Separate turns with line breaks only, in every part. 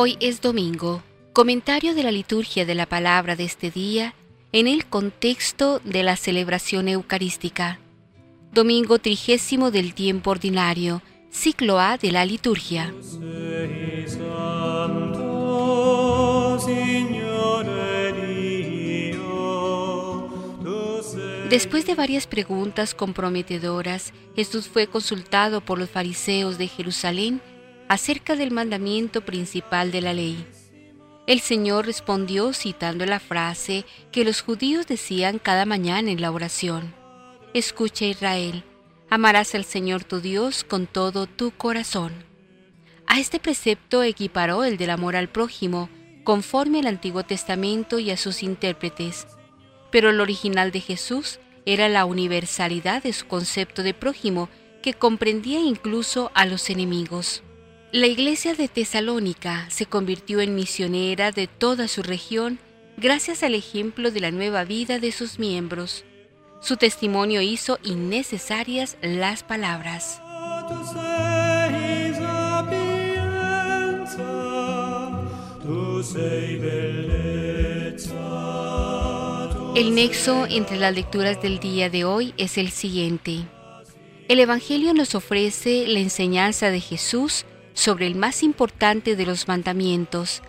Hoy es domingo, comentario de la liturgia de la palabra de este día en el contexto de la celebración eucarística. Domingo trigésimo del tiempo ordinario, ciclo A de la liturgia. Después de varias preguntas comprometedoras, Jesús fue consultado por los fariseos de Jerusalén acerca del mandamiento principal de la ley. El Señor respondió citando la frase que los judíos decían cada mañana en la oración. Escucha Israel, amarás al Señor tu Dios con todo tu corazón. A este precepto equiparó el del amor al prójimo, conforme al Antiguo Testamento y a sus intérpretes. Pero el original de Jesús era la universalidad de su concepto de prójimo, que comprendía incluso a los enemigos. La iglesia de Tesalónica se convirtió en misionera de toda su región gracias al ejemplo de la nueva vida de sus miembros. Su testimonio hizo innecesarias las palabras. El nexo entre las lecturas del día de hoy es el siguiente. El Evangelio nos ofrece la enseñanza de Jesús sobre el más importante de los mandamientos,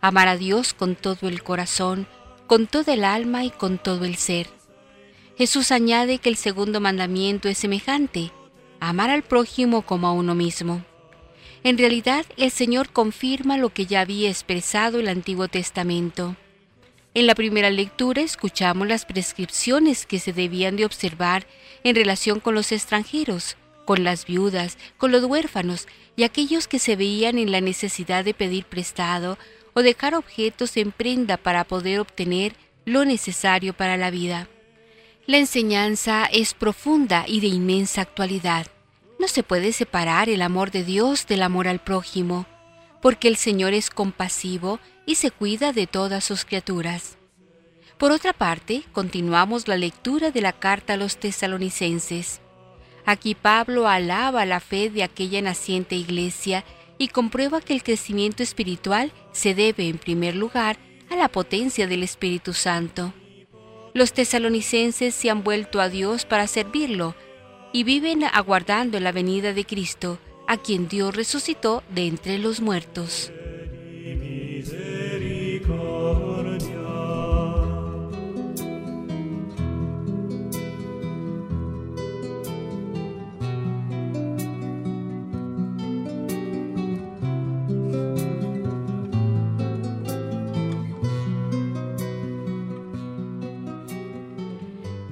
amar a Dios con todo el corazón, con toda el alma y con todo el ser. Jesús añade que el segundo mandamiento es semejante, amar al prójimo como a uno mismo. En realidad, el Señor confirma lo que ya había expresado el Antiguo Testamento. En la primera lectura escuchamos las prescripciones que se debían de observar en relación con los extranjeros, con las viudas, con los huérfanos y aquellos que se veían en la necesidad de pedir prestado o dejar objetos en prenda para poder obtener lo necesario para la vida. La enseñanza es profunda y de inmensa actualidad. No se puede separar el amor de Dios del amor al prójimo, porque el Señor es compasivo y se cuida de todas sus criaturas. Por otra parte, continuamos la lectura de la carta a los tesalonicenses. Aquí Pablo alaba la fe de aquella naciente iglesia y comprueba que el crecimiento espiritual se debe en primer lugar a la potencia del Espíritu Santo. Los tesalonicenses se han vuelto a Dios para servirlo y viven aguardando la venida de Cristo, a quien Dios resucitó de entre los muertos.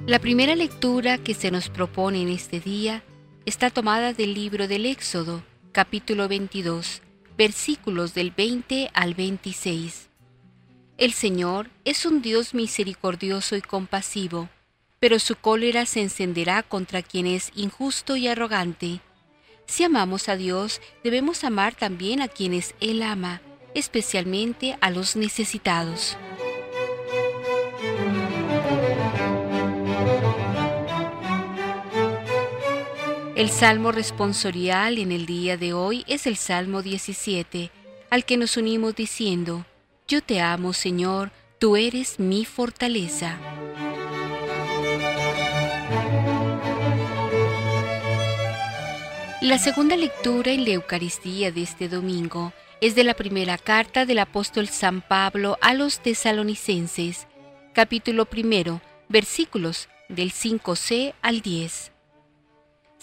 La primera lectura que se nos propone en este día está tomada del libro del Éxodo, capítulo 22, versículos del 20 al 26. El Señor es un Dios misericordioso y compasivo, pero su cólera se encenderá contra quien es injusto y arrogante. Si amamos a Dios, debemos amar también a quienes Él ama, especialmente a los necesitados. El salmo responsorial en el día de hoy es el Salmo 17, al que nos unimos diciendo, Yo te amo, Señor, tú eres mi fortaleza. La segunda lectura en la Eucaristía de este domingo es de la primera carta del apóstol San Pablo a los tesalonicenses, capítulo primero, versículos del 5c al 10.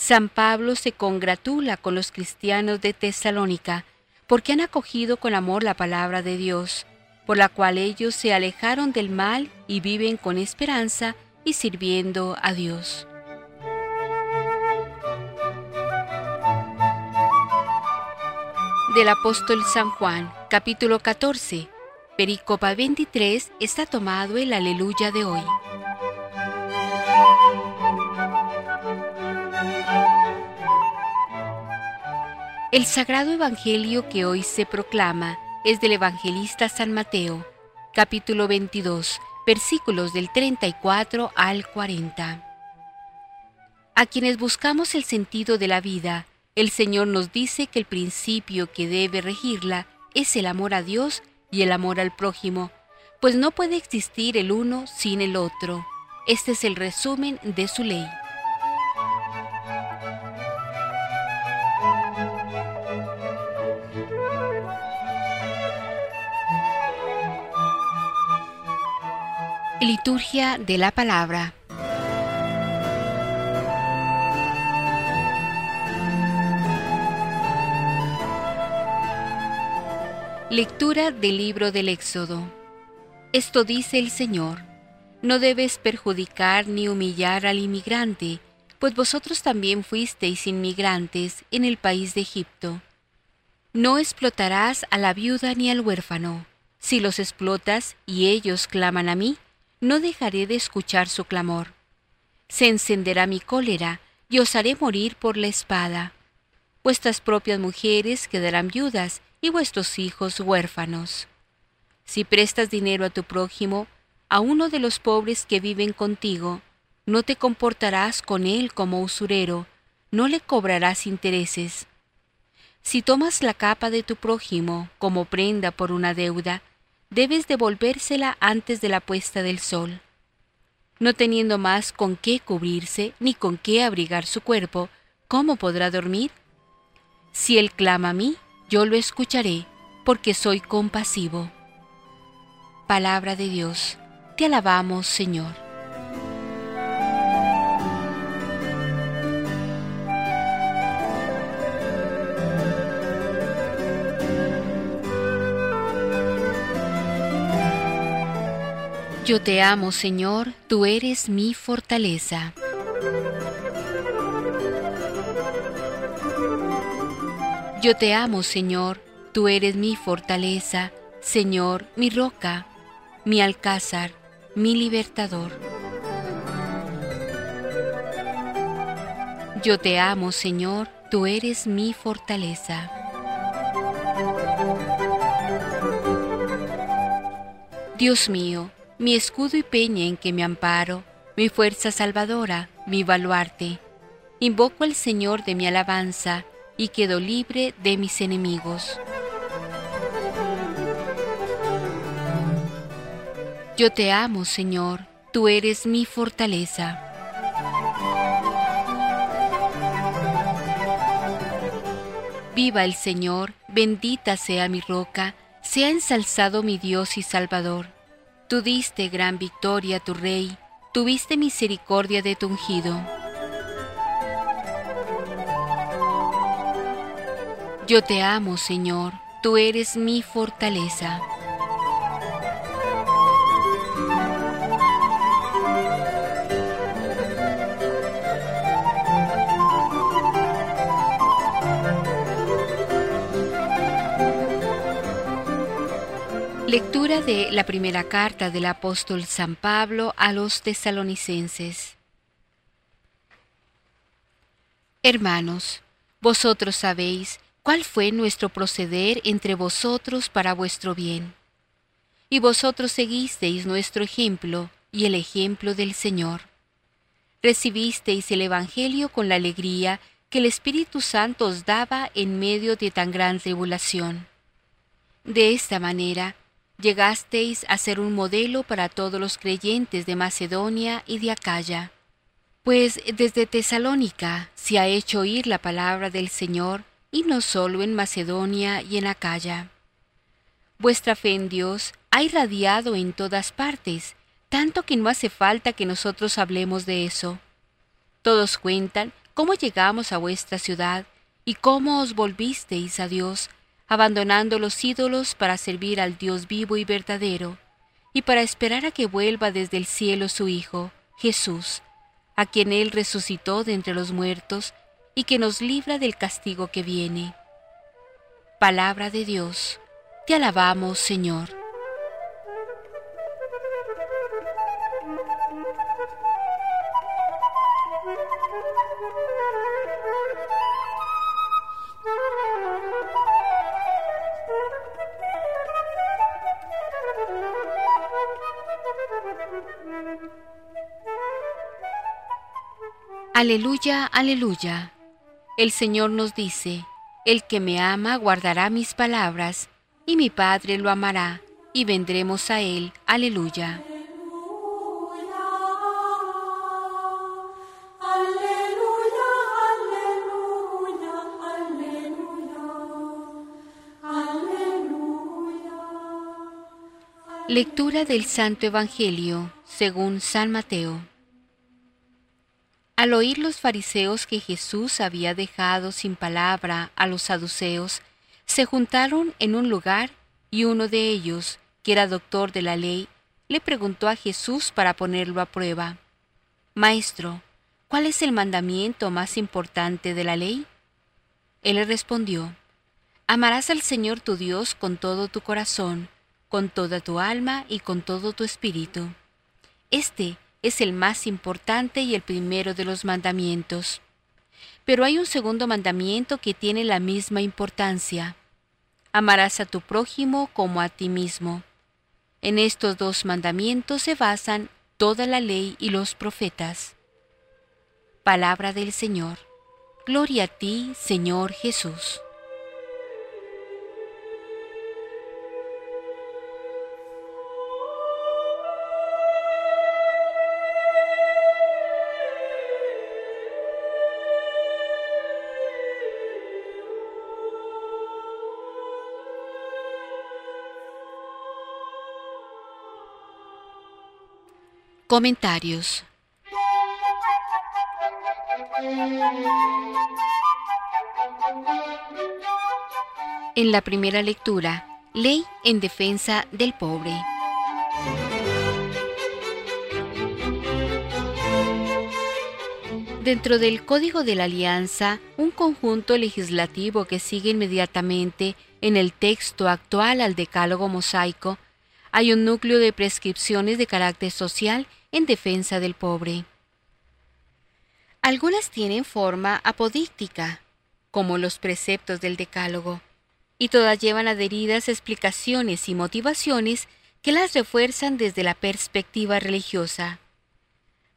San Pablo se congratula con los cristianos de Tesalónica porque han acogido con amor la palabra de Dios, por la cual ellos se alejaron del mal y viven con esperanza y sirviendo a Dios. Del apóstol San Juan, capítulo 14, Pericopa 23, está tomado el aleluya de hoy. El sagrado Evangelio que hoy se proclama es del evangelista San Mateo, capítulo 22, versículos del 34 al 40. A quienes buscamos el sentido de la vida, el Señor nos dice que el principio que debe regirla es el amor a Dios y el amor al prójimo, pues no puede existir el uno sin el otro. Este es el resumen de su ley. Liturgia de la Palabra. Lectura del libro del Éxodo. Esto dice el Señor, no debes perjudicar ni humillar al inmigrante, pues vosotros también fuisteis inmigrantes en el país de Egipto. No explotarás a la viuda ni al huérfano. Si los explotas y ellos claman a mí, no dejaré de escuchar su clamor. Se encenderá mi cólera y os haré morir por la espada. Vuestras propias mujeres quedarán viudas y vuestros hijos huérfanos. Si prestas dinero a tu prójimo, a uno de los pobres que viven contigo, no te comportarás con él como usurero, no le cobrarás intereses. Si tomas la capa de tu prójimo como prenda por una deuda, debes devolvérsela antes de la puesta del sol. No teniendo más con qué cubrirse ni con qué abrigar su cuerpo, ¿cómo podrá dormir? Si él clama a mí, yo lo escucharé, porque soy compasivo. Palabra de Dios, te alabamos Señor. Yo te amo, Señor, tú eres mi fortaleza. Yo te amo, Señor, tú eres mi fortaleza, Señor, mi roca, mi alcázar, mi libertador. Yo te amo, Señor, tú eres mi fortaleza. Dios mío, mi escudo y peña en que me amparo, mi fuerza salvadora, mi baluarte. Invoco al Señor de mi alabanza y quedo libre de mis enemigos. Yo te amo, Señor, tú eres mi fortaleza. Viva el Señor, bendita sea mi roca, sea ensalzado mi Dios y Salvador Tú diste gran victoria a tu rey, tuviste misericordia de tu ungido. Yo te amo, Señor, tú eres mi fortaleza. Lectura de la primera carta del apóstol San Pablo a los tesalonicenses. Hermanos, vosotros sabéis cuál fue nuestro proceder entre vosotros para vuestro bien. Y vosotros seguisteis nuestro ejemplo y el ejemplo del Señor. Recibisteis el Evangelio con la alegría que el Espíritu Santo os daba en medio de tan gran tribulación. De esta manera, llegasteis a ser un modelo para todos los creyentes de Macedonia y de Acaya. Pues desde Tesalónica se ha hecho oír la palabra del Señor, y no solo en Macedonia y en Acaya. Vuestra fe en Dios ha irradiado en todas partes, tanto que no hace falta que nosotros hablemos de eso. Todos cuentan cómo llegamos a vuestra ciudad y cómo os volvisteis a Dios, abandonando los ídolos para servir al Dios vivo y verdadero, y para esperar a que vuelva desde el cielo su Hijo, Jesús, a quien Él resucitó de entre los muertos y que nos libra del castigo que viene. Palabra de Dios, te alabamos Señor. Aleluya, aleluya. El Señor nos dice, El que me ama guardará mis palabras, y mi Padre lo amará, y vendremos a Él. Aleluya. Lectura del Santo Evangelio según San Mateo. Al oír los fariseos que Jesús había dejado sin palabra a los saduceos, se juntaron en un lugar y uno de ellos, que era doctor de la ley, le preguntó a Jesús para ponerlo a prueba, Maestro, ¿cuál es el mandamiento más importante de la ley? Él le respondió, Amarás al Señor tu Dios con todo tu corazón, con toda tu alma y con todo tu espíritu. Este es el más importante y el primero de los mandamientos. Pero hay un segundo mandamiento que tiene la misma importancia. Amarás a tu prójimo como a ti mismo. En estos dos mandamientos se basan toda la ley y los profetas. Palabra del Señor. Gloria a ti, Señor Jesús. Comentarios. En la primera lectura, Ley en defensa del pobre. Dentro del Código de la Alianza, un conjunto legislativo que sigue inmediatamente en el texto actual al Decálogo Mosaico, hay un núcleo de prescripciones de carácter social en defensa del pobre. Algunas tienen forma apodíctica, como los preceptos del Decálogo, y todas llevan adheridas explicaciones y motivaciones que las refuerzan desde la perspectiva religiosa.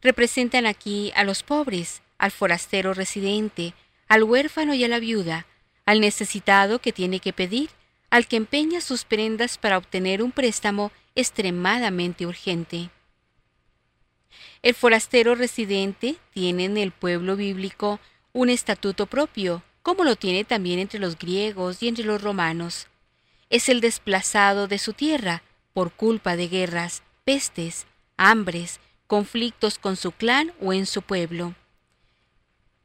Representan aquí a los pobres, al forastero residente, al huérfano y a la viuda, al necesitado que tiene que pedir, al que empeña sus prendas para obtener un préstamo extremadamente urgente. El forastero residente tiene en el pueblo bíblico un estatuto propio, como lo tiene también entre los griegos y entre los romanos. Es el desplazado de su tierra por culpa de guerras, pestes, hambres, conflictos con su clan o en su pueblo.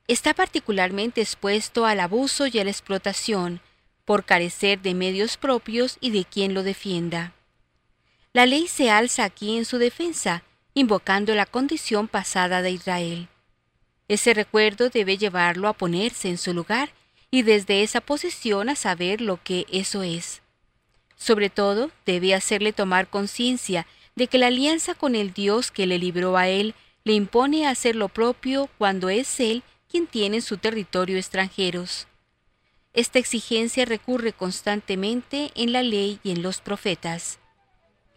Está particularmente expuesto al abuso y a la explotación por carecer de medios propios y de quien lo defienda. La ley se alza aquí en su defensa invocando la condición pasada de Israel. Ese recuerdo debe llevarlo a ponerse en su lugar y desde esa posición a saber lo que eso es. Sobre todo, debe hacerle tomar conciencia de que la alianza con el Dios que le libró a él le impone hacer lo propio cuando es él quien tiene en su territorio extranjeros. Esta exigencia recurre constantemente en la ley y en los profetas.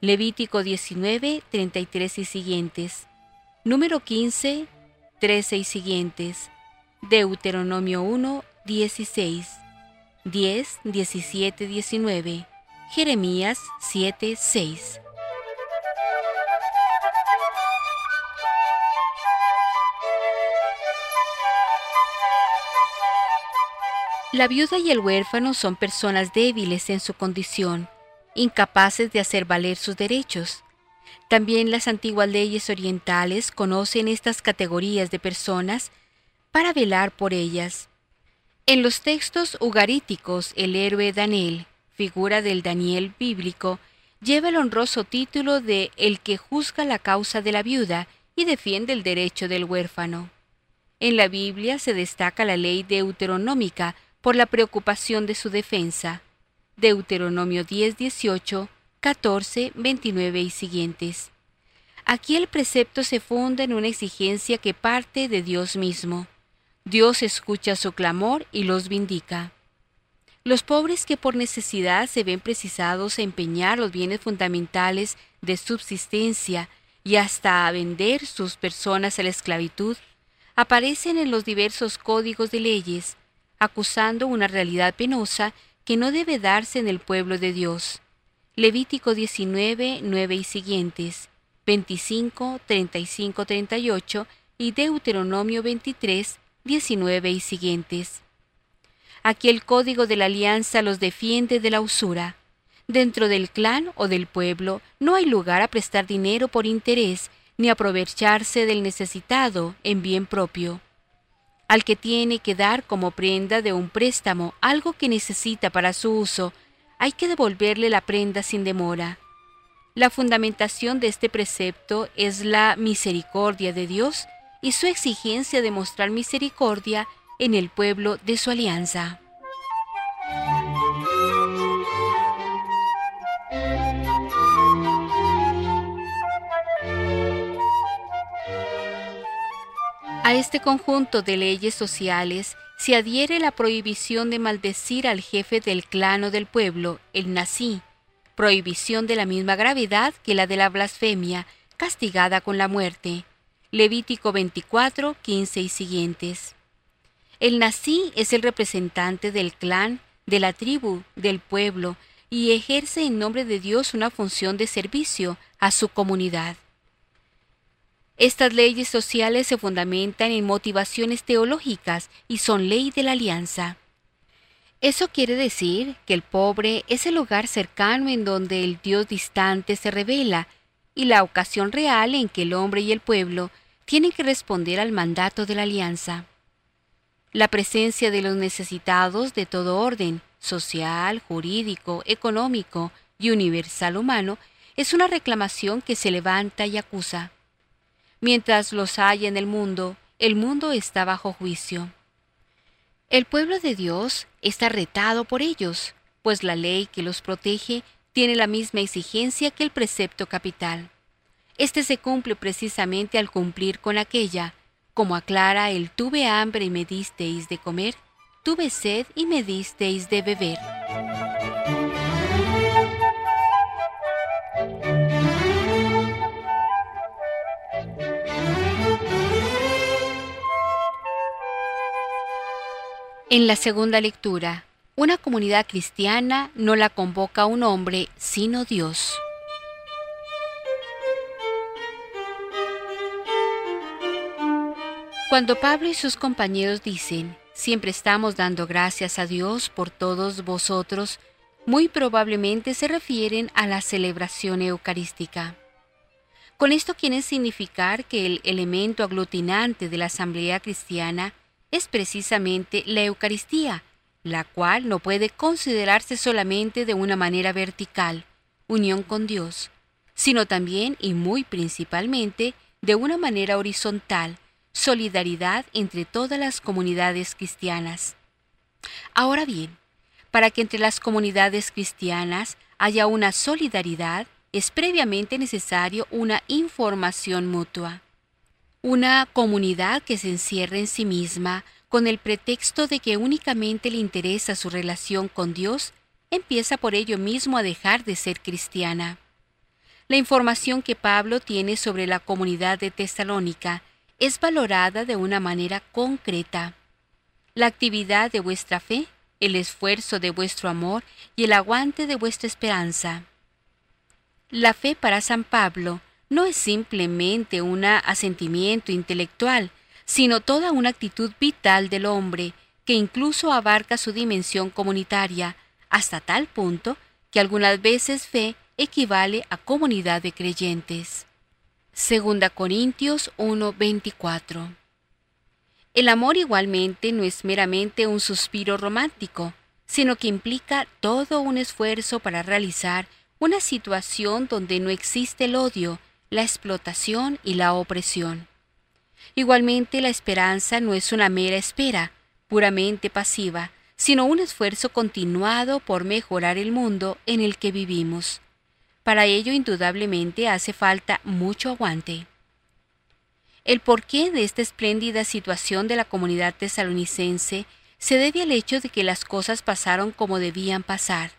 Levítico 19, 33 y siguientes. Número 15, 13 y siguientes. Deuteronomio 1, 16. 10, 17, 19. Jeremías 7, 6. La viuda y el huérfano son personas débiles en su condición incapaces de hacer valer sus derechos. También las antiguas leyes orientales conocen estas categorías de personas para velar por ellas. En los textos ugaríticos, el héroe Daniel, figura del Daniel bíblico, lleva el honroso título de el que juzga la causa de la viuda y defiende el derecho del huérfano. En la Biblia se destaca la ley deuteronómica por la preocupación de su defensa. Deuteronomio 10, 18, 14, 29 y siguientes. Aquí el precepto se funda en una exigencia que parte de Dios mismo. Dios escucha su clamor y los vindica. Los pobres que por necesidad se ven precisados a empeñar los bienes fundamentales de subsistencia y hasta a vender sus personas a la esclavitud, aparecen en los diversos códigos de leyes, acusando una realidad penosa que no debe darse en el pueblo de Dios. Levítico 19, 9 y siguientes, 25, 35, 38 y Deuteronomio 23, 19 y siguientes. Aquí el código de la alianza los defiende de la usura. Dentro del clan o del pueblo no hay lugar a prestar dinero por interés ni aprovecharse del necesitado en bien propio. Al que tiene que dar como prenda de un préstamo algo que necesita para su uso, hay que devolverle la prenda sin demora. La fundamentación de este precepto es la misericordia de Dios y su exigencia de mostrar misericordia en el pueblo de su alianza. A este conjunto de leyes sociales se adhiere la prohibición de maldecir al jefe del clan o del pueblo, el nací, prohibición de la misma gravedad que la de la blasfemia, castigada con la muerte. Levítico 24, 15 y siguientes. El nací es el representante del clan, de la tribu, del pueblo, y ejerce en nombre de Dios una función de servicio a su comunidad. Estas leyes sociales se fundamentan en motivaciones teológicas y son ley de la alianza. Eso quiere decir que el pobre es el lugar cercano en donde el Dios distante se revela y la ocasión real en que el hombre y el pueblo tienen que responder al mandato de la alianza. La presencia de los necesitados de todo orden, social, jurídico, económico y universal humano, es una reclamación que se levanta y acusa. Mientras los hay en el mundo, el mundo está bajo juicio. El pueblo de Dios está retado por ellos, pues la ley que los protege tiene la misma exigencia que el precepto capital. Este se cumple precisamente al cumplir con aquella como aclara el tuve hambre y me disteis de comer, tuve sed y me disteis de beber. En la segunda lectura, una comunidad cristiana no la convoca un hombre, sino Dios. Cuando Pablo y sus compañeros dicen, siempre estamos dando gracias a Dios por todos vosotros, muy probablemente se refieren a la celebración eucarística. Con esto quieren significar que el elemento aglutinante de la asamblea cristiana es precisamente la Eucaristía, la cual no puede considerarse solamente de una manera vertical, unión con Dios, sino también y muy principalmente de una manera horizontal, solidaridad entre todas las comunidades cristianas. Ahora bien, para que entre las comunidades cristianas haya una solidaridad, es previamente necesario una información mutua. Una comunidad que se encierre en sí misma con el pretexto de que únicamente le interesa su relación con Dios, empieza por ello mismo a dejar de ser cristiana. La información que Pablo tiene sobre la comunidad de Tesalónica es valorada de una manera concreta. La actividad de vuestra fe, el esfuerzo de vuestro amor y el aguante de vuestra esperanza. La fe para San Pablo no es simplemente un asentimiento intelectual, sino toda una actitud vital del hombre que incluso abarca su dimensión comunitaria, hasta tal punto que algunas veces fe equivale a comunidad de creyentes. Segunda Corintios 1:24. El amor igualmente no es meramente un suspiro romántico, sino que implica todo un esfuerzo para realizar una situación donde no existe el odio, la explotación y la opresión. Igualmente la esperanza no es una mera espera, puramente pasiva, sino un esfuerzo continuado por mejorar el mundo en el que vivimos. Para ello indudablemente hace falta mucho aguante. El porqué de esta espléndida situación de la comunidad tesalonicense se debe al hecho de que las cosas pasaron como debían pasar.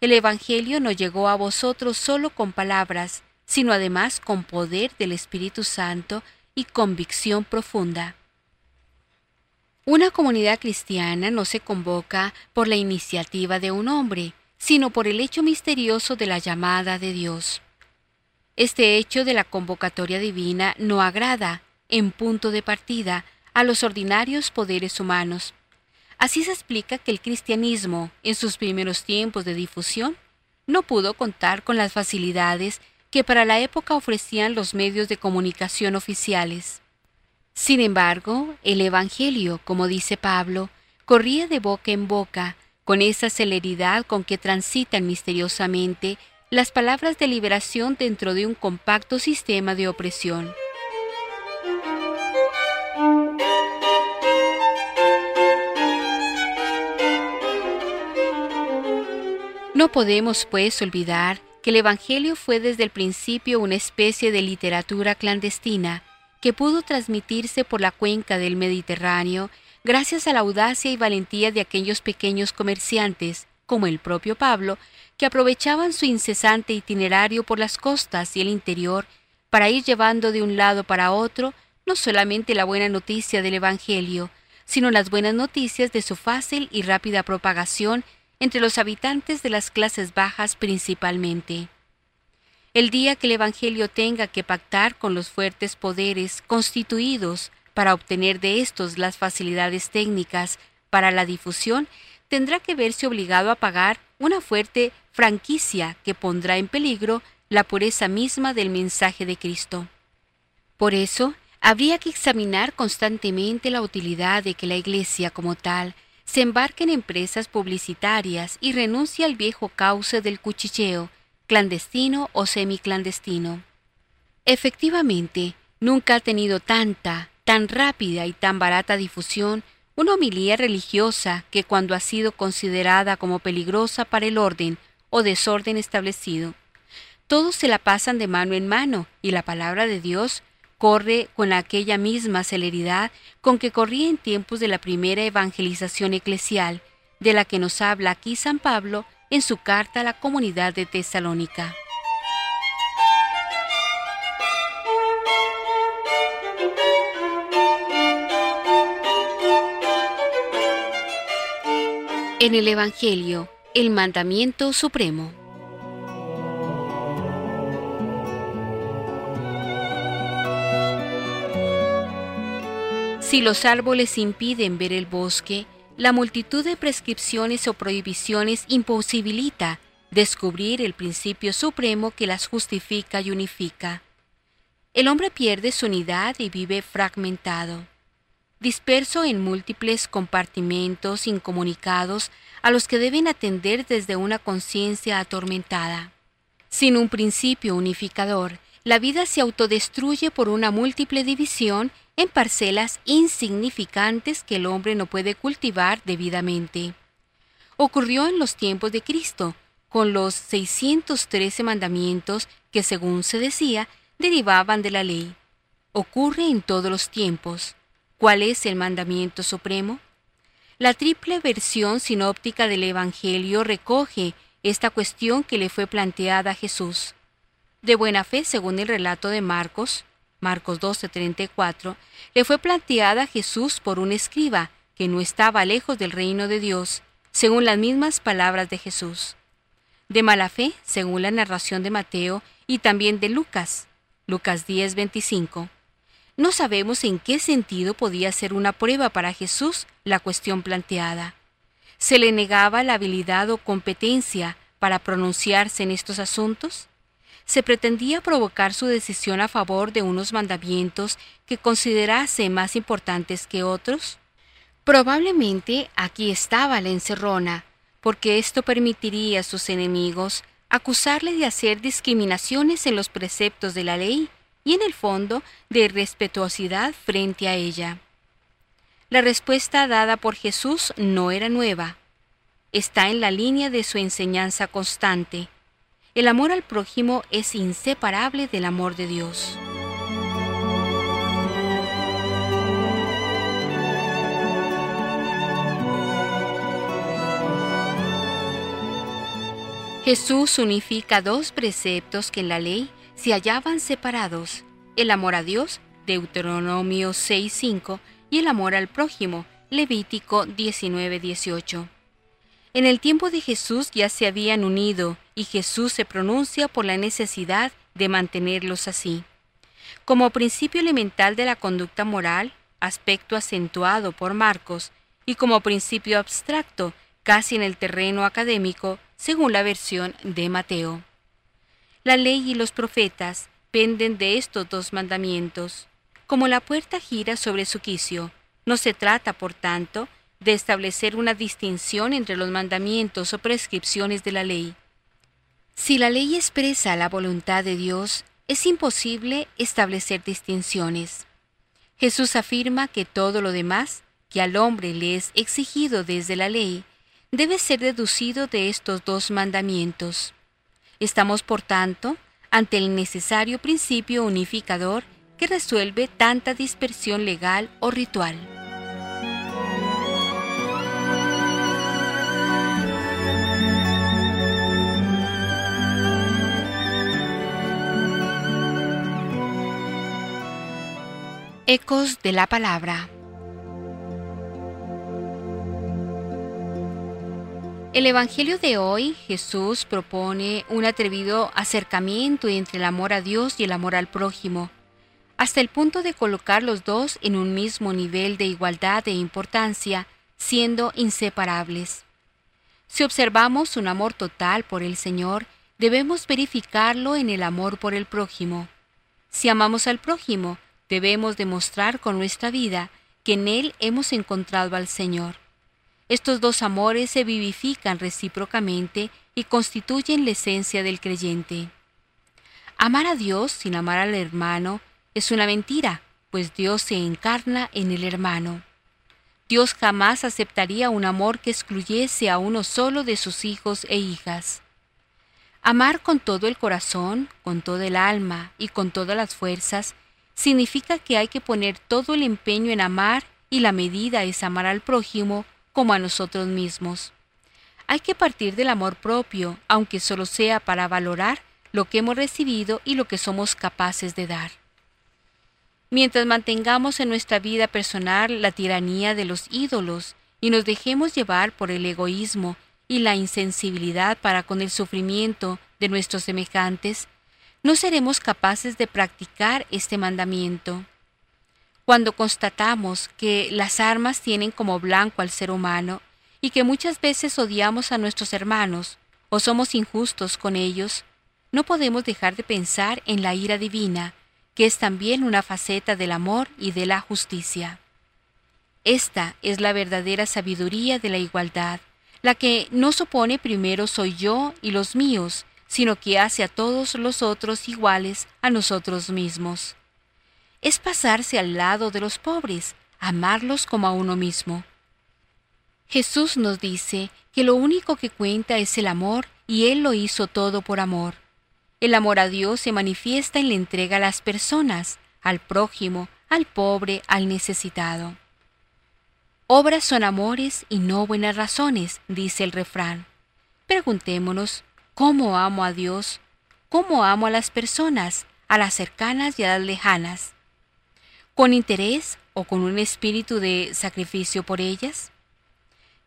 El Evangelio no llegó a vosotros solo con palabras, sino además con poder del Espíritu Santo y convicción profunda. Una comunidad cristiana no se convoca por la iniciativa de un hombre, sino por el hecho misterioso de la llamada de Dios. Este hecho de la convocatoria divina no agrada, en punto de partida, a los ordinarios poderes humanos. Así se explica que el cristianismo, en sus primeros tiempos de difusión, no pudo contar con las facilidades que para la época ofrecían los medios de comunicación oficiales. Sin embargo, el Evangelio, como dice Pablo, corría de boca en boca, con esa celeridad con que transitan misteriosamente las palabras de liberación dentro de un compacto sistema de opresión. No podemos, pues, olvidar que el Evangelio fue desde el principio una especie de literatura clandestina que pudo transmitirse por la cuenca del Mediterráneo gracias a la audacia y valentía de aquellos pequeños comerciantes, como el propio Pablo, que aprovechaban su incesante itinerario por las costas y el interior para ir llevando de un lado para otro no solamente la buena noticia del Evangelio, sino las buenas noticias de su fácil y rápida propagación entre los habitantes de las clases bajas principalmente. El día que el Evangelio tenga que pactar con los fuertes poderes constituidos para obtener de estos las facilidades técnicas para la difusión, tendrá que verse obligado a pagar una fuerte franquicia que pondrá en peligro la pureza misma del mensaje de Cristo. Por eso, habría que examinar constantemente la utilidad de que la Iglesia como tal se embarque en empresas publicitarias y renuncie al viejo cauce del cuchicheo, clandestino o semiclandestino. Efectivamente, nunca ha tenido tanta, tan rápida y tan barata difusión una homilía religiosa que cuando ha sido considerada como peligrosa para el orden o desorden establecido. Todos se la pasan de mano en mano y la palabra de Dios corre con aquella misma celeridad con que corría en tiempos de la primera evangelización eclesial, de la que nos habla aquí San Pablo en su carta a la comunidad de Tesalónica. En el Evangelio, el mandamiento supremo. Si los árboles impiden ver el bosque, la multitud de prescripciones o prohibiciones imposibilita descubrir el principio supremo que las justifica y unifica. El hombre pierde su unidad y vive fragmentado, disperso en múltiples compartimentos incomunicados a los que deben atender desde una conciencia atormentada. Sin un principio unificador, la vida se autodestruye por una múltiple división en parcelas insignificantes que el hombre no puede cultivar debidamente. Ocurrió en los tiempos de Cristo, con los 613 mandamientos que, según se decía, derivaban de la ley. Ocurre en todos los tiempos. ¿Cuál es el mandamiento supremo? La triple versión sinóptica del Evangelio recoge esta cuestión que le fue planteada a Jesús. De buena fe, según el relato de Marcos, Marcos 12:34, le fue planteada a Jesús por un escriba que no estaba lejos del reino de Dios, según las mismas palabras de Jesús. De mala fe, según la narración de Mateo y también de Lucas, Lucas 10:25. No sabemos en qué sentido podía ser una prueba para Jesús la cuestión planteada. ¿Se le negaba la habilidad o competencia para pronunciarse en estos asuntos? Se pretendía provocar su decisión a favor de unos mandamientos que considerase más importantes que otros? Probablemente aquí estaba la encerrona, porque esto permitiría a sus enemigos acusarle de hacer discriminaciones en los preceptos de la ley y en el fondo de irrespetuosidad frente a ella. La respuesta dada por Jesús no era nueva. Está en la línea de su enseñanza constante el amor al prójimo es inseparable del amor de Dios. Jesús unifica dos preceptos que en la ley se hallaban separados, el amor a Dios, Deuteronomio 6.5, y el amor al prójimo, Levítico 19:18. En el tiempo de Jesús ya se habían unido y Jesús se pronuncia por la necesidad de mantenerlos así. Como principio elemental de la conducta moral, aspecto acentuado por Marcos, y como principio abstracto, casi en el terreno académico, según la versión de Mateo. La ley y los profetas penden de estos dos mandamientos. Como la puerta gira sobre su quicio, no se trata, por tanto, de establecer una distinción entre los mandamientos o prescripciones de la ley. Si la ley expresa la voluntad de Dios, es imposible establecer distinciones. Jesús afirma que todo lo demás que al hombre le es exigido desde la ley debe ser deducido de estos dos mandamientos. Estamos, por tanto, ante el necesario principio unificador que resuelve tanta dispersión legal o ritual. Ecos de la Palabra El Evangelio de hoy, Jesús propone un atrevido acercamiento entre el amor a Dios y el amor al prójimo, hasta el punto de colocar los dos en un mismo nivel de igualdad e importancia, siendo inseparables. Si observamos un amor total por el Señor, debemos verificarlo en el amor por el prójimo. Si amamos al prójimo, debemos demostrar con nuestra vida que en Él hemos encontrado al Señor. Estos dos amores se vivifican recíprocamente y constituyen la esencia del creyente. Amar a Dios sin amar al hermano es una mentira, pues Dios se encarna en el hermano. Dios jamás aceptaría un amor que excluyese a uno solo de sus hijos e hijas. Amar con todo el corazón, con toda el alma y con todas las fuerzas significa que hay que poner todo el empeño en amar y la medida es amar al prójimo como a nosotros mismos. Hay que partir del amor propio, aunque solo sea para valorar lo que hemos recibido y lo que somos capaces de dar. Mientras mantengamos en nuestra vida personal la tiranía de los ídolos y nos dejemos llevar por el egoísmo y la insensibilidad para con el sufrimiento de nuestros semejantes, no seremos capaces de practicar este mandamiento. Cuando constatamos que las armas tienen como blanco al ser humano y que muchas veces odiamos a nuestros hermanos o somos injustos con ellos, no podemos dejar de pensar en la ira divina, que es también una faceta del amor y de la justicia. Esta es la verdadera sabiduría de la igualdad, la que no supone primero soy yo y los míos, sino que hace a todos los otros iguales a nosotros mismos. Es pasarse al lado de los pobres, amarlos como a uno mismo. Jesús nos dice que lo único que cuenta es el amor y Él lo hizo todo por amor. El amor a Dios se manifiesta en la entrega a las personas, al prójimo, al pobre, al necesitado. Obras son amores y no buenas razones, dice el refrán. Preguntémonos, ¿Cómo amo a Dios? ¿Cómo amo a las personas, a las cercanas y a las lejanas? ¿Con interés o con un espíritu de sacrificio por ellas?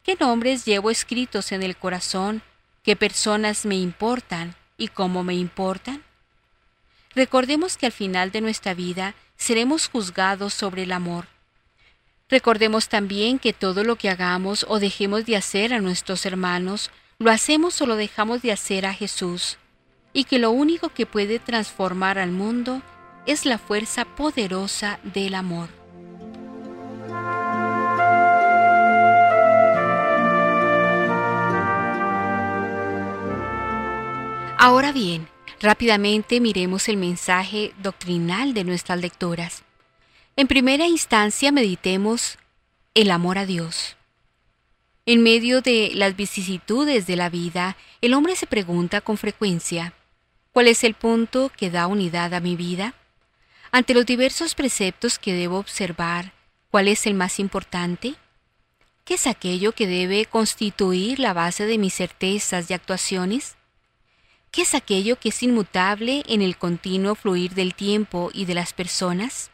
¿Qué nombres llevo escritos en el corazón? ¿Qué personas me importan y cómo me importan? Recordemos que al final de nuestra vida seremos juzgados sobre el amor. Recordemos también que todo lo que hagamos o dejemos de hacer a nuestros hermanos lo hacemos o lo dejamos de hacer a Jesús, y que lo único que puede transformar al mundo es la fuerza poderosa del amor. Ahora bien, rápidamente miremos el mensaje doctrinal de nuestras lecturas. En primera instancia meditemos el amor a Dios. En medio de las vicisitudes de la vida, el hombre se pregunta con frecuencia, ¿cuál es el punto que da unidad a mi vida? Ante los diversos preceptos que debo observar, ¿cuál es el más importante? ¿Qué es aquello que debe constituir la base de mis certezas y actuaciones? ¿Qué es aquello que es inmutable en el continuo fluir del tiempo y de las personas?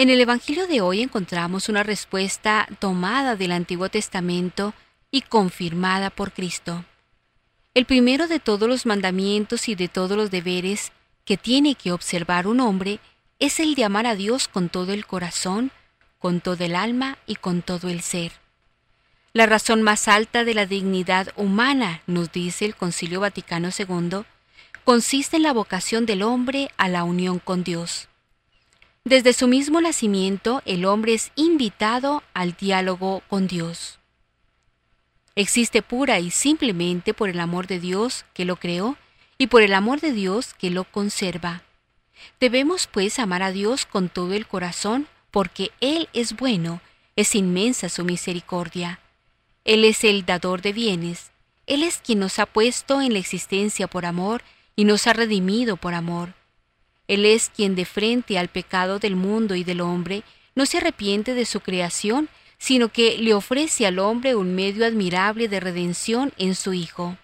En el Evangelio de hoy encontramos una respuesta tomada del Antiguo Testamento y confirmada por Cristo. El primero de todos los mandamientos y de todos los deberes que tiene que observar un hombre es el de amar a Dios con todo el corazón, con todo el alma y con todo el ser. La razón más alta de la dignidad humana, nos dice el Concilio Vaticano II, consiste en la vocación del hombre a la unión con Dios. Desde su mismo nacimiento, el hombre es invitado al diálogo con Dios. Existe pura y simplemente por el amor de Dios que lo creó y por el amor de Dios que lo conserva. Debemos pues amar a Dios con todo el corazón porque Él es bueno, es inmensa su misericordia. Él es el dador de bienes, Él es quien nos ha puesto en la existencia por amor y nos ha redimido por amor. Él es quien de frente al pecado del mundo y del hombre no se arrepiente de su creación, sino que le ofrece al hombre un medio admirable de redención en su Hijo.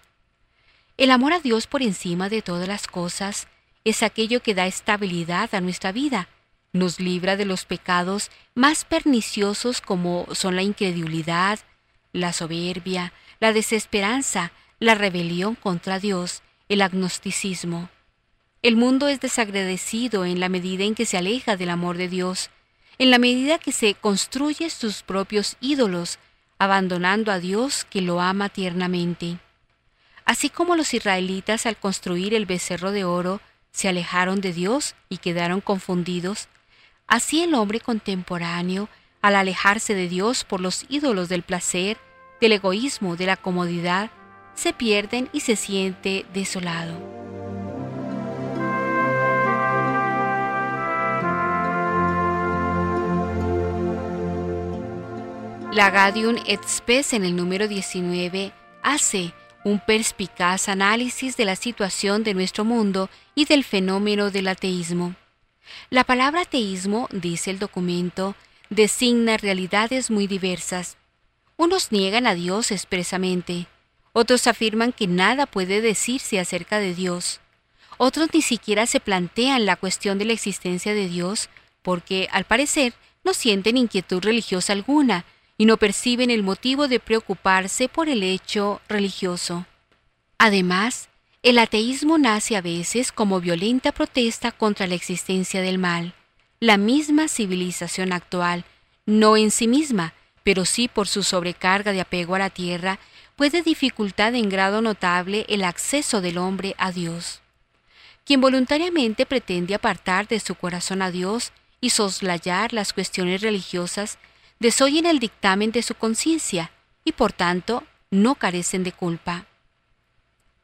El amor a Dios por encima de todas las cosas es aquello que da estabilidad a nuestra vida, nos libra de los pecados más perniciosos como son la incredulidad, la soberbia, la desesperanza, la rebelión contra Dios, el agnosticismo. El mundo es desagradecido en la medida en que se aleja del amor de Dios, en la medida que se construye sus propios ídolos, abandonando a Dios que lo ama tiernamente. Así como los israelitas al construir el becerro de oro se alejaron de Dios y quedaron confundidos, así el hombre contemporáneo, al alejarse de Dios por los ídolos del placer, del egoísmo, de la comodidad, se pierden y se siente desolado. La Gadium et Spes en el número 19 hace un perspicaz análisis de la situación de nuestro mundo y del fenómeno del ateísmo. La palabra ateísmo, dice el documento, designa realidades muy diversas. Unos niegan a Dios expresamente, otros afirman que nada puede decirse acerca de Dios, otros ni siquiera se plantean la cuestión de la existencia de Dios porque, al parecer, no sienten inquietud religiosa alguna, y no perciben el motivo de preocuparse por el hecho religioso. Además, el ateísmo nace a veces como violenta protesta contra la existencia del mal. La misma civilización actual, no en sí misma, pero sí por su sobrecarga de apego a la tierra, puede dificultar en grado notable el acceso del hombre a Dios. Quien voluntariamente pretende apartar de su corazón a Dios y soslayar las cuestiones religiosas desoyen el dictamen de su conciencia y por tanto no carecen de culpa.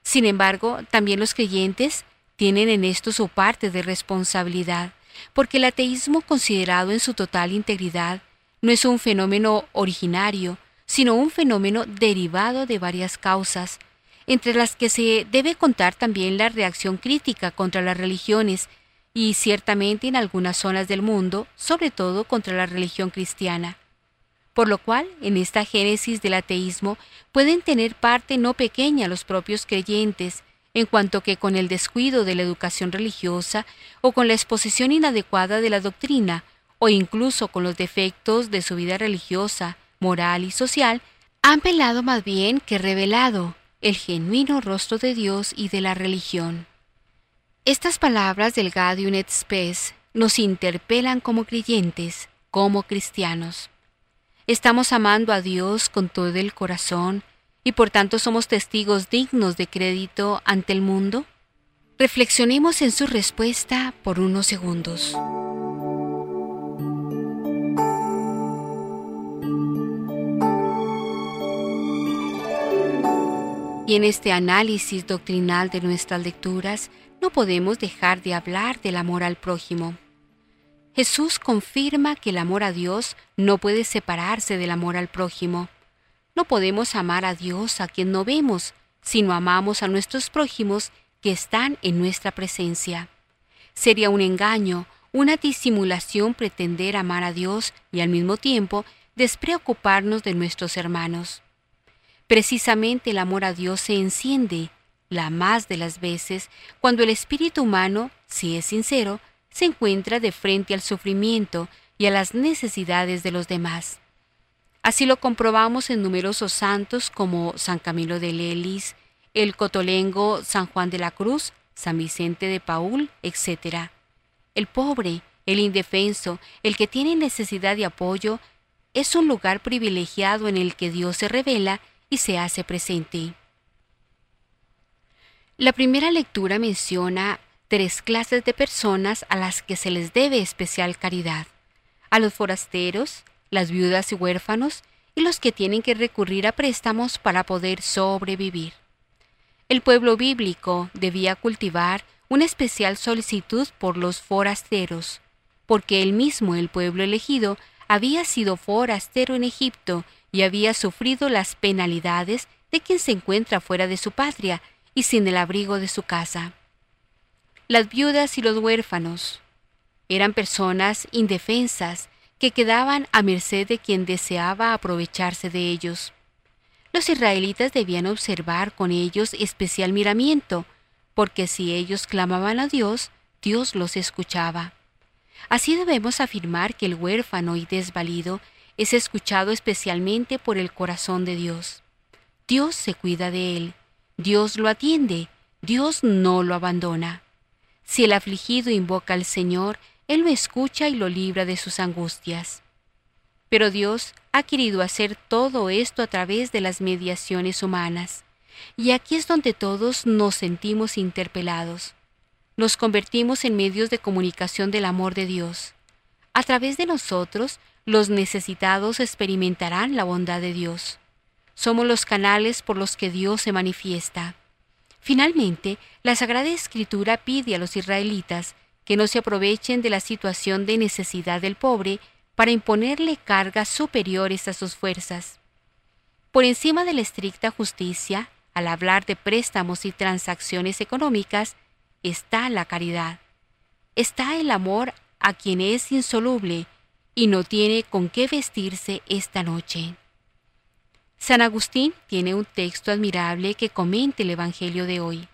Sin embargo, también los creyentes tienen en esto su parte de responsabilidad, porque el ateísmo considerado en su total integridad no es un fenómeno originario, sino un fenómeno derivado de varias causas, entre las que se debe contar también la reacción crítica contra las religiones y ciertamente en algunas zonas del mundo, sobre todo contra la religión cristiana por lo cual en esta génesis del ateísmo pueden tener parte no pequeña los propios creyentes, en cuanto que con el descuido de la educación religiosa o con la exposición inadecuada de la doctrina, o incluso con los defectos de su vida religiosa, moral y social, han pelado más bien que revelado el genuino rostro de Dios y de la religión. Estas palabras del Gaudium et Spes nos interpelan como creyentes, como cristianos. Estamos amando a Dios con todo el corazón y por tanto somos testigos dignos de crédito ante el mundo? Reflexionemos en su respuesta por unos segundos. Y en este análisis doctrinal de nuestras lecturas no podemos dejar de hablar del amor al prójimo. Jesús confirma que el amor a Dios no puede separarse del amor al prójimo. No podemos amar a Dios a quien no vemos, sino amamos a nuestros prójimos que están en nuestra presencia. Sería un engaño, una disimulación pretender amar a Dios y al mismo tiempo despreocuparnos de nuestros hermanos. Precisamente el amor a Dios se enciende, la más de las veces, cuando el espíritu humano, si es sincero, se encuentra de frente al sufrimiento y a las necesidades de los demás. Así lo comprobamos en numerosos santos como San Camilo de Lelis, el Cotolengo, San Juan de la Cruz, San Vicente de Paul, etc. El pobre, el indefenso, el que tiene necesidad de apoyo, es un lugar privilegiado en el que Dios se revela y se hace presente. La primera lectura menciona tres clases de personas a las que se les debe especial caridad. A los forasteros, las viudas y huérfanos, y los que tienen que recurrir a préstamos para poder sobrevivir. El pueblo bíblico debía cultivar una especial solicitud por los forasteros, porque él mismo, el pueblo elegido, había sido forastero en Egipto y había sufrido las penalidades de quien se encuentra fuera de su patria y sin el abrigo de su casa. Las viudas y los huérfanos eran personas indefensas que quedaban a merced de quien deseaba aprovecharse de ellos. Los israelitas debían observar con ellos especial miramiento, porque si ellos clamaban a Dios, Dios los escuchaba. Así debemos afirmar que el huérfano y desvalido es escuchado especialmente por el corazón de Dios. Dios se cuida de él, Dios lo atiende, Dios no lo abandona. Si el afligido invoca al Señor, él lo escucha y lo libra de sus angustias. Pero Dios ha querido hacer todo esto a través de las mediaciones humanas. Y aquí es donde todos nos sentimos interpelados. Nos convertimos en medios de comunicación del amor de Dios. A través de nosotros, los necesitados experimentarán la bondad de Dios. Somos los canales por los que Dios se manifiesta. Finalmente, la Sagrada Escritura pide a los israelitas que no se aprovechen de la situación de necesidad del pobre para imponerle cargas superiores a sus fuerzas. Por encima de la estricta justicia, al hablar de préstamos y transacciones económicas, está la caridad. Está el amor a quien es insoluble y no tiene con qué vestirse esta noche. San Agustín tiene un texto admirable que comenta el Evangelio de hoy.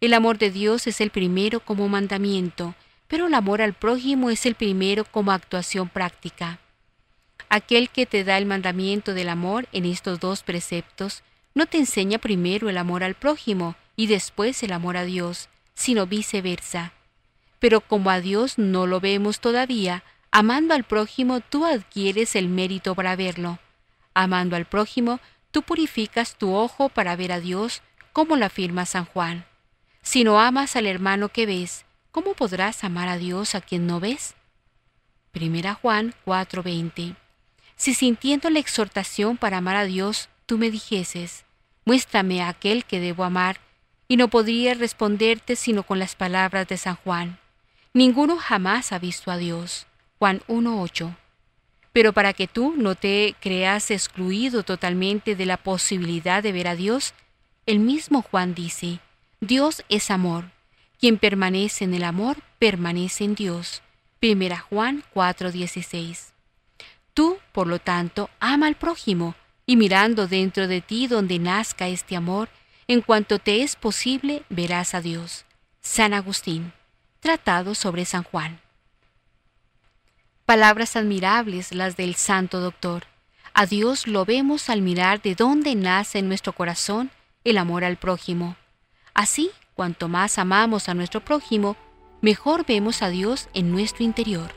El amor de Dios es el primero como mandamiento, pero el amor al prójimo es el primero como actuación práctica. Aquel que te da el mandamiento del amor en estos dos preceptos no te enseña primero el amor al prójimo y después el amor a Dios, sino viceversa. Pero como a Dios no lo vemos todavía, amando al prójimo tú adquieres el mérito para verlo. Amando al prójimo, tú purificas tu ojo para ver a Dios, como lo afirma San Juan. Si no amas al hermano que ves, ¿cómo podrás amar a Dios a quien no ves? Primera Juan 4:20. Si sintiendo la exhortación para amar a Dios, tú me dijeses, muéstrame a aquel que debo amar, y no podría responderte sino con las palabras de San Juan. Ninguno jamás ha visto a Dios. Juan 1:8. Pero para que tú no te creas excluido totalmente de la posibilidad de ver a Dios, el mismo Juan dice, Dios es amor quien permanece en el amor, permanece en Dios. 1 Juan 4:16. Tú, por lo tanto, ama al prójimo, y mirando dentro de ti donde nazca este amor, en cuanto te es posible, verás a Dios. San Agustín. Tratado sobre San Juan. Palabras admirables las del Santo Doctor. A Dios lo vemos al mirar de dónde nace en nuestro corazón el amor al prójimo. Así Cuanto más amamos a nuestro prójimo, mejor vemos a Dios en nuestro interior.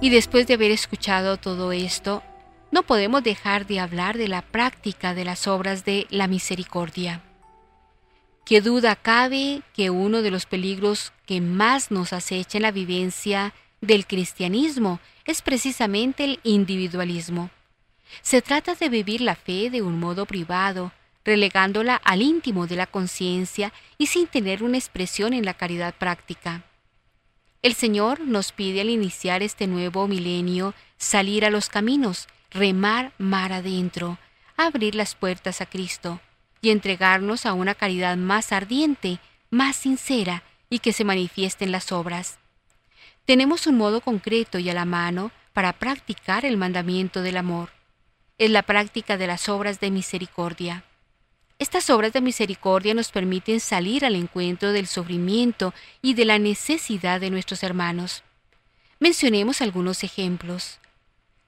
Y después de haber escuchado todo esto, no podemos dejar de hablar de la práctica de las obras de la misericordia. Qué duda cabe que uno de los peligros que más nos acecha en la vivencia del cristianismo es precisamente el individualismo. Se trata de vivir la fe de un modo privado, relegándola al íntimo de la conciencia y sin tener una expresión en la caridad práctica. El Señor nos pide al iniciar este nuevo milenio salir a los caminos, remar mar adentro, abrir las puertas a Cristo y entregarnos a una caridad más ardiente, más sincera y que se manifieste en las obras tenemos un modo concreto y a la mano para practicar el mandamiento del amor. Es la práctica de las obras de misericordia. Estas obras de misericordia nos permiten salir al encuentro del sufrimiento y de la necesidad de nuestros hermanos. Mencionemos algunos ejemplos.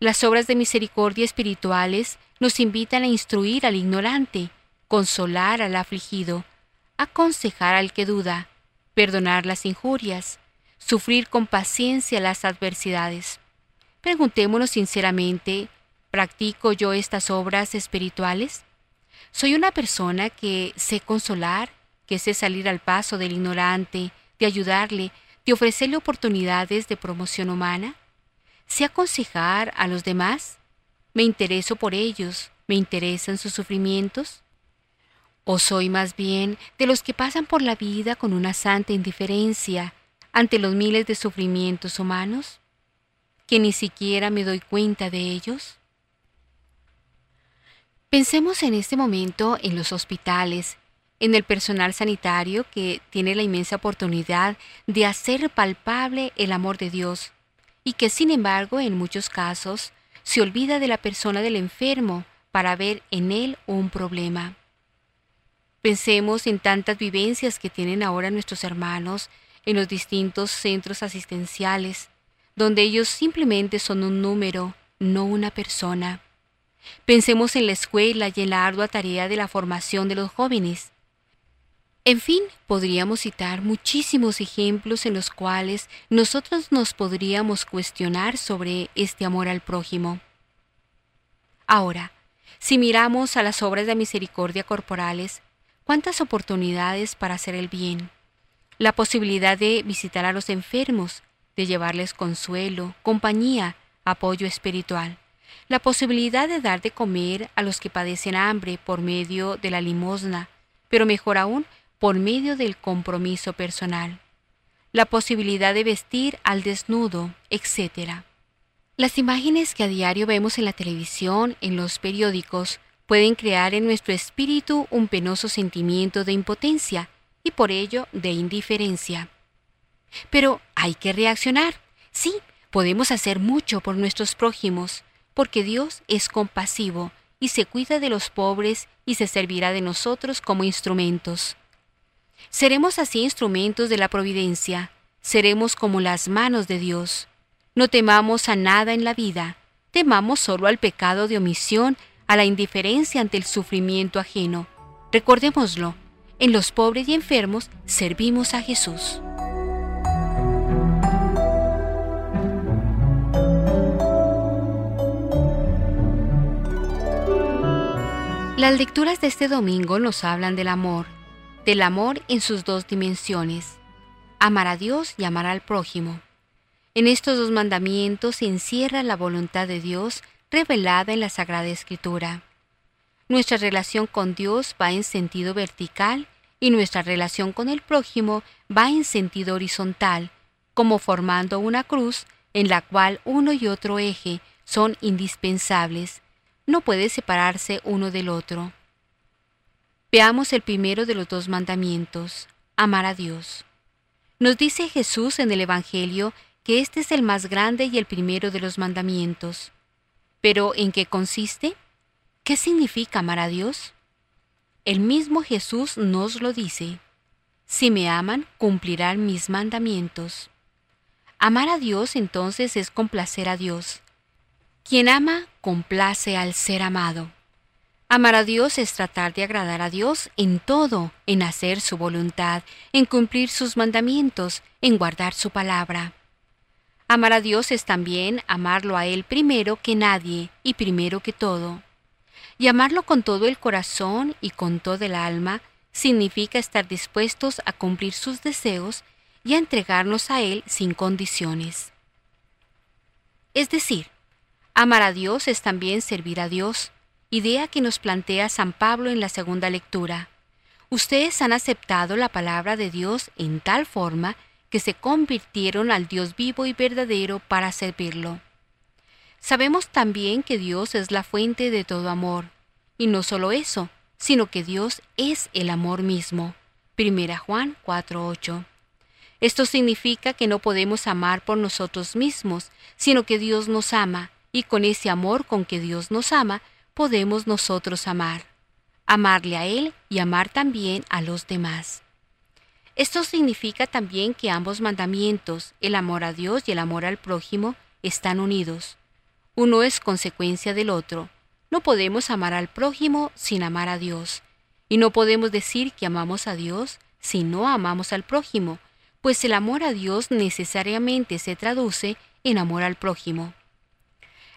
Las obras de misericordia espirituales nos invitan a instruir al ignorante, consolar al afligido, aconsejar al que duda, perdonar las injurias, sufrir con paciencia las adversidades. Preguntémonos sinceramente, ¿practico yo estas obras espirituales? ¿Soy una persona que sé consolar, que sé salir al paso del ignorante, de ayudarle, de ofrecerle oportunidades de promoción humana? ¿Sé aconsejar a los demás? ¿Me intereso por ellos? ¿Me interesan sus sufrimientos? ¿O soy más bien de los que pasan por la vida con una santa indiferencia ante los miles de sufrimientos humanos? ¿Que ni siquiera me doy cuenta de ellos? Pensemos en este momento en los hospitales, en el personal sanitario que tiene la inmensa oportunidad de hacer palpable el amor de Dios y que sin embargo en muchos casos se olvida de la persona del enfermo para ver en él un problema. Pensemos en tantas vivencias que tienen ahora nuestros hermanos en los distintos centros asistenciales, donde ellos simplemente son un número, no una persona. Pensemos en la escuela y en la ardua tarea de la formación de los jóvenes. En fin, podríamos citar muchísimos ejemplos en los cuales nosotros nos podríamos cuestionar sobre este amor al prójimo. Ahora, si miramos a las obras de misericordia corporales, cuántas oportunidades para hacer el bien, la posibilidad de visitar a los enfermos, de llevarles consuelo, compañía, apoyo espiritual, la posibilidad de dar de comer a los que padecen hambre por medio de la limosna, pero mejor aún, por medio del compromiso personal, la posibilidad de vestir al desnudo, etc. Las imágenes que a diario vemos en la televisión, en los periódicos, pueden crear en nuestro espíritu un penoso sentimiento de impotencia y por ello de indiferencia. Pero hay que reaccionar. Sí, podemos hacer mucho por nuestros prójimos, porque Dios es compasivo y se cuida de los pobres y se servirá de nosotros como instrumentos. Seremos así instrumentos de la providencia, seremos como las manos de Dios. No temamos a nada en la vida, temamos solo al pecado de omisión a la indiferencia ante el sufrimiento ajeno. Recordémoslo, en los pobres y enfermos servimos a Jesús. Las lecturas de este domingo nos hablan del amor, del amor en sus dos dimensiones, amar a Dios y amar al prójimo. En estos dos mandamientos se encierra la voluntad de Dios revelada en la Sagrada Escritura. Nuestra relación con Dios va en sentido vertical y nuestra relación con el prójimo va en sentido horizontal, como formando una cruz en la cual uno y otro eje son indispensables. No puede separarse uno del otro. Veamos el primero de los dos mandamientos, amar a Dios. Nos dice Jesús en el Evangelio que este es el más grande y el primero de los mandamientos. Pero ¿en qué consiste? ¿Qué significa amar a Dios? El mismo Jesús nos lo dice. Si me aman, cumplirán mis mandamientos. Amar a Dios entonces es complacer a Dios. Quien ama, complace al ser amado. Amar a Dios es tratar de agradar a Dios en todo, en hacer su voluntad, en cumplir sus mandamientos, en guardar su palabra. Amar a Dios es también amarlo a Él primero que nadie y primero que todo. Y amarlo con todo el corazón y con todo el alma significa estar dispuestos a cumplir sus deseos y a entregarnos a Él sin condiciones. Es decir, amar a Dios es también servir a Dios, idea que nos plantea San Pablo en la segunda lectura. Ustedes han aceptado la palabra de Dios en tal forma que se convirtieron al Dios vivo y verdadero para servirlo. Sabemos también que Dios es la fuente de todo amor, y no solo eso, sino que Dios es el amor mismo. Primera Juan 4:8. Esto significa que no podemos amar por nosotros mismos, sino que Dios nos ama, y con ese amor con que Dios nos ama, podemos nosotros amar. amarle a Él y amar también a los demás. Esto significa también que ambos mandamientos, el amor a Dios y el amor al prójimo, están unidos. Uno es consecuencia del otro. No podemos amar al prójimo sin amar a Dios. Y no podemos decir que amamos a Dios si no amamos al prójimo, pues el amor a Dios necesariamente se traduce en amor al prójimo.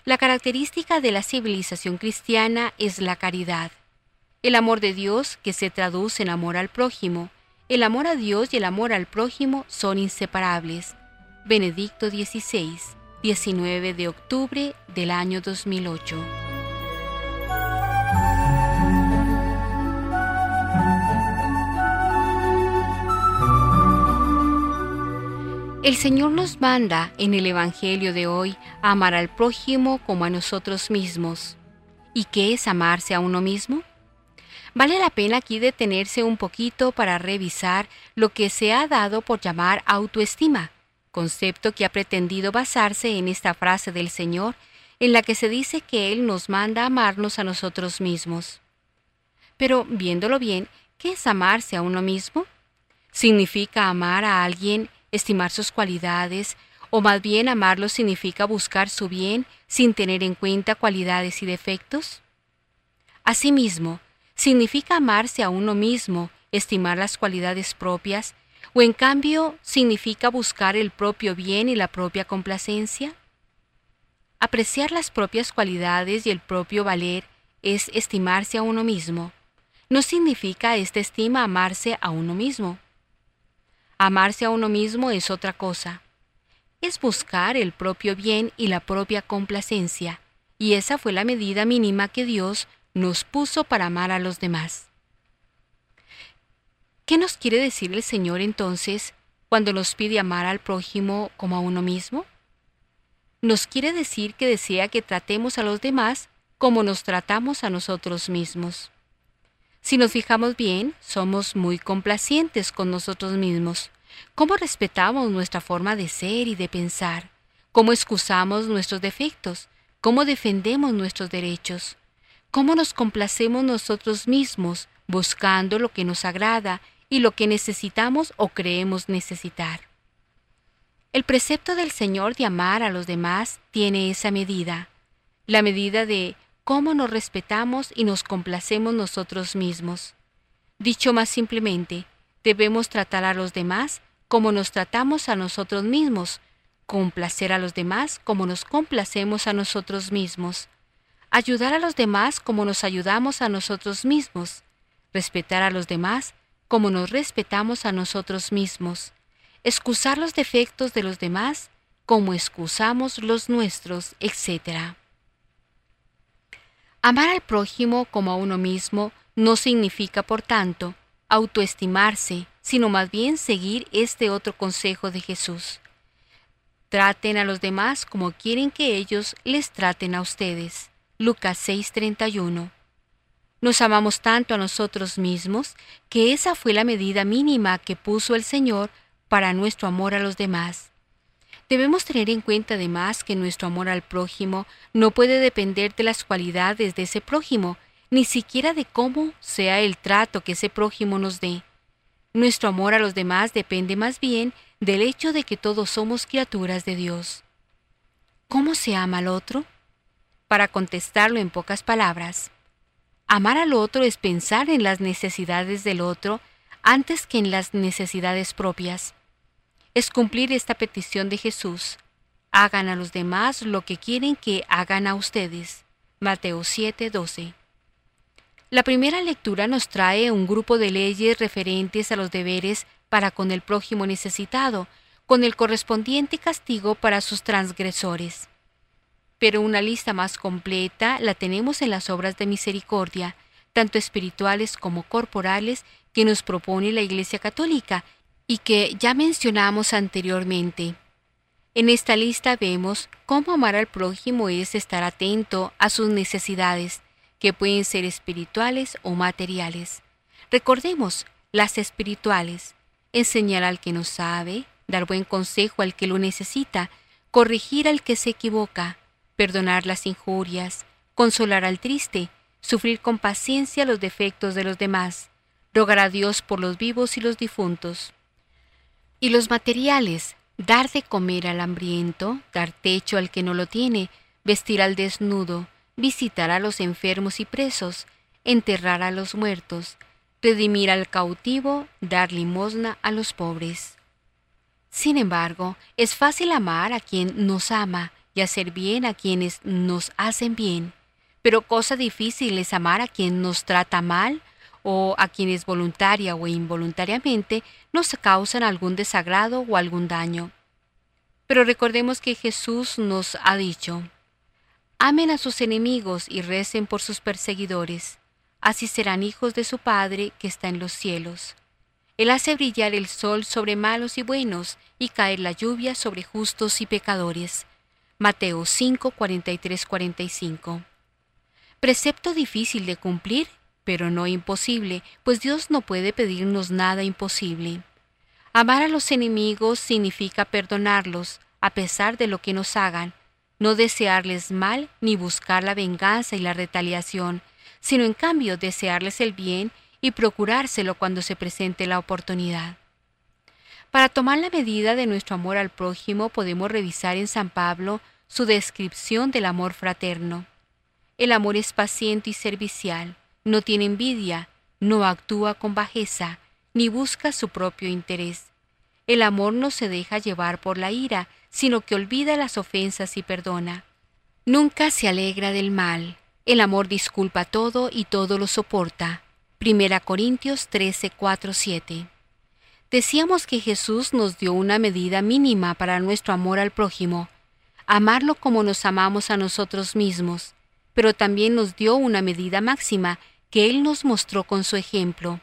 La característica de la civilización cristiana es la caridad. El amor de Dios que se traduce en amor al prójimo. El amor a Dios y el amor al prójimo son inseparables. Benedicto XVI, 19 de octubre del año 2008. El Señor nos manda en el Evangelio de hoy amar al prójimo como a nosotros mismos. ¿Y qué es amarse a uno mismo? Vale la pena aquí detenerse un poquito para revisar lo que se ha dado por llamar autoestima, concepto que ha pretendido basarse en esta frase del Señor en la que se dice que Él nos manda a amarnos a nosotros mismos. Pero, viéndolo bien, ¿qué es amarse a uno mismo? ¿Significa amar a alguien estimar sus cualidades, o más bien amarlo significa buscar su bien sin tener en cuenta cualidades y defectos? Asimismo, significa amarse a uno mismo, estimar las cualidades propias, o en cambio significa buscar el propio bien y la propia complacencia? Apreciar las propias cualidades y el propio valer es estimarse a uno mismo. No significa esta estima amarse a uno mismo. Amarse a uno mismo es otra cosa. Es buscar el propio bien y la propia complacencia, y esa fue la medida mínima que Dios nos puso para amar a los demás. ¿Qué nos quiere decir el Señor entonces cuando nos pide amar al prójimo como a uno mismo? Nos quiere decir que desea que tratemos a los demás como nos tratamos a nosotros mismos. Si nos fijamos bien, somos muy complacientes con nosotros mismos. ¿Cómo respetamos nuestra forma de ser y de pensar? ¿Cómo excusamos nuestros defectos? ¿Cómo defendemos nuestros derechos? ¿Cómo nos complacemos nosotros mismos buscando lo que nos agrada y lo que necesitamos o creemos necesitar? El precepto del Señor de amar a los demás tiene esa medida, la medida de cómo nos respetamos y nos complacemos nosotros mismos. Dicho más simplemente, debemos tratar a los demás como nos tratamos a nosotros mismos, complacer a los demás como nos complacemos a nosotros mismos, ayudar a los demás como nos ayudamos a nosotros mismos, respetar a los demás como nos respetamos a nosotros mismos, excusar los defectos de los demás como excusamos los nuestros, etc. Amar al prójimo como a uno mismo no significa, por tanto, autoestimarse, sino más bien seguir este otro consejo de Jesús. Traten a los demás como quieren que ellos les traten a ustedes. Lucas 6:31. Nos amamos tanto a nosotros mismos que esa fue la medida mínima que puso el Señor para nuestro amor a los demás. Debemos tener en cuenta además que nuestro amor al prójimo no puede depender de las cualidades de ese prójimo, ni siquiera de cómo sea el trato que ese prójimo nos dé. Nuestro amor a los demás depende más bien del hecho de que todos somos criaturas de Dios. ¿Cómo se ama al otro? Para contestarlo en pocas palabras, amar al otro es pensar en las necesidades del otro antes que en las necesidades propias es cumplir esta petición de Jesús. Hagan a los demás lo que quieren que hagan a ustedes. Mateo 7:12. La primera lectura nos trae un grupo de leyes referentes a los deberes para con el prójimo necesitado, con el correspondiente castigo para sus transgresores. Pero una lista más completa la tenemos en las obras de misericordia, tanto espirituales como corporales, que nos propone la Iglesia Católica y que ya mencionamos anteriormente. En esta lista vemos cómo amar al prójimo es estar atento a sus necesidades, que pueden ser espirituales o materiales. Recordemos las espirituales, enseñar al que no sabe, dar buen consejo al que lo necesita, corregir al que se equivoca, perdonar las injurias, consolar al triste, sufrir con paciencia los defectos de los demás, rogar a Dios por los vivos y los difuntos. Y los materiales, dar de comer al hambriento, dar techo al que no lo tiene, vestir al desnudo, visitar a los enfermos y presos, enterrar a los muertos, redimir al cautivo, dar limosna a los pobres. Sin embargo, es fácil amar a quien nos ama y hacer bien a quienes nos hacen bien, pero cosa difícil es amar a quien nos trata mal o a quienes voluntaria o involuntariamente nos causan algún desagrado o algún daño. Pero recordemos que Jesús nos ha dicho, amen a sus enemigos y recen por sus perseguidores, así serán hijos de su Padre que está en los cielos. Él hace brillar el sol sobre malos y buenos y caer la lluvia sobre justos y pecadores. Mateo 5, 43, 45. Precepto difícil de cumplir pero no imposible, pues Dios no puede pedirnos nada imposible. Amar a los enemigos significa perdonarlos, a pesar de lo que nos hagan, no desearles mal ni buscar la venganza y la retaliación, sino en cambio desearles el bien y procurárselo cuando se presente la oportunidad. Para tomar la medida de nuestro amor al prójimo podemos revisar en San Pablo su descripción del amor fraterno. El amor es paciente y servicial no tiene envidia, no actúa con bajeza, ni busca su propio interés. El amor no se deja llevar por la ira, sino que olvida las ofensas y perdona. Nunca se alegra del mal. El amor disculpa todo y todo lo soporta. Primera Corintios 13, 4, 7. Decíamos que Jesús nos dio una medida mínima para nuestro amor al prójimo, amarlo como nos amamos a nosotros mismos, pero también nos dio una medida máxima que Él nos mostró con su ejemplo.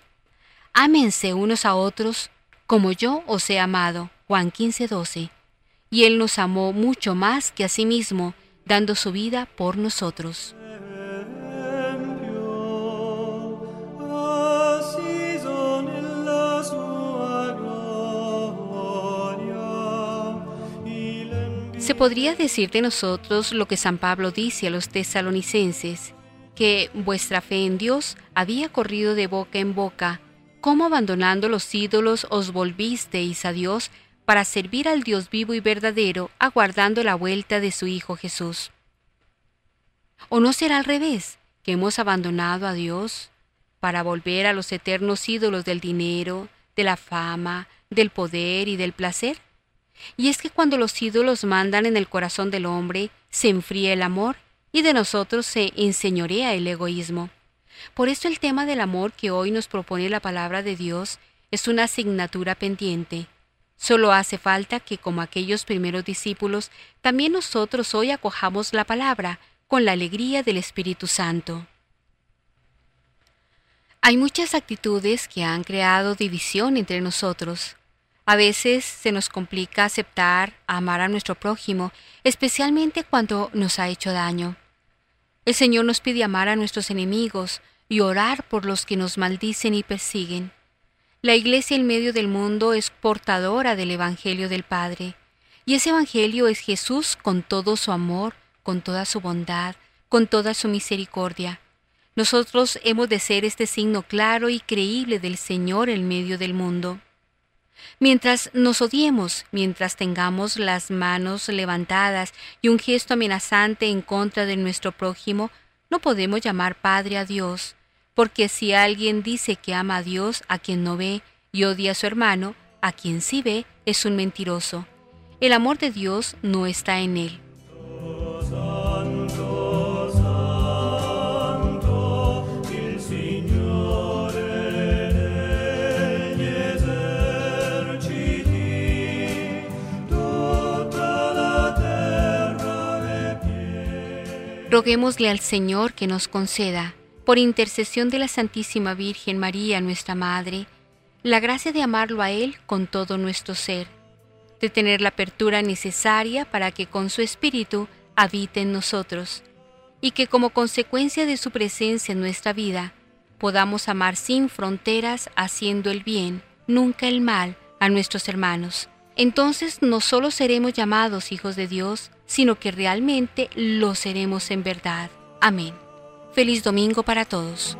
Ámense unos a otros como yo os he amado. Juan 15:12. Y Él nos amó mucho más que a sí mismo, dando su vida por nosotros. Se podría decir de nosotros lo que San Pablo dice a los tesalonicenses, que vuestra fe en Dios había corrido de boca en boca, cómo abandonando los ídolos os volvisteis a Dios para servir al Dios vivo y verdadero, aguardando la vuelta de su Hijo Jesús. ¿O no será al revés, que hemos abandonado a Dios para volver a los eternos ídolos del dinero, de la fama, del poder y del placer? Y es que cuando los ídolos mandan en el corazón del hombre, se enfría el amor y de nosotros se enseñorea el egoísmo. Por eso el tema del amor que hoy nos propone la palabra de Dios es una asignatura pendiente. Solo hace falta que, como aquellos primeros discípulos, también nosotros hoy acojamos la palabra con la alegría del Espíritu Santo. Hay muchas actitudes que han creado división entre nosotros. A veces se nos complica aceptar, amar a nuestro prójimo, especialmente cuando nos ha hecho daño. El Señor nos pide amar a nuestros enemigos y orar por los que nos maldicen y persiguen. La Iglesia en medio del mundo es portadora del Evangelio del Padre, y ese Evangelio es Jesús con todo su amor, con toda su bondad, con toda su misericordia. Nosotros hemos de ser este signo claro y creíble del Señor en medio del mundo. Mientras nos odiemos, mientras tengamos las manos levantadas y un gesto amenazante en contra de nuestro prójimo, no podemos llamar Padre a Dios, porque si alguien dice que ama a Dios a quien no ve y odia a su hermano, a quien sí ve, es un mentiroso. El amor de Dios no está en él. Roguémosle al Señor que nos conceda, por intercesión de la Santísima Virgen María, nuestra Madre, la gracia de amarlo a Él con todo nuestro ser, de tener la apertura necesaria para que con su Espíritu habite en nosotros, y que como consecuencia de su presencia en nuestra vida, podamos amar sin fronteras, haciendo el bien, nunca el mal, a nuestros hermanos. Entonces no solo seremos llamados hijos de Dios, sino que realmente lo seremos en verdad. Amén. Feliz domingo para todos.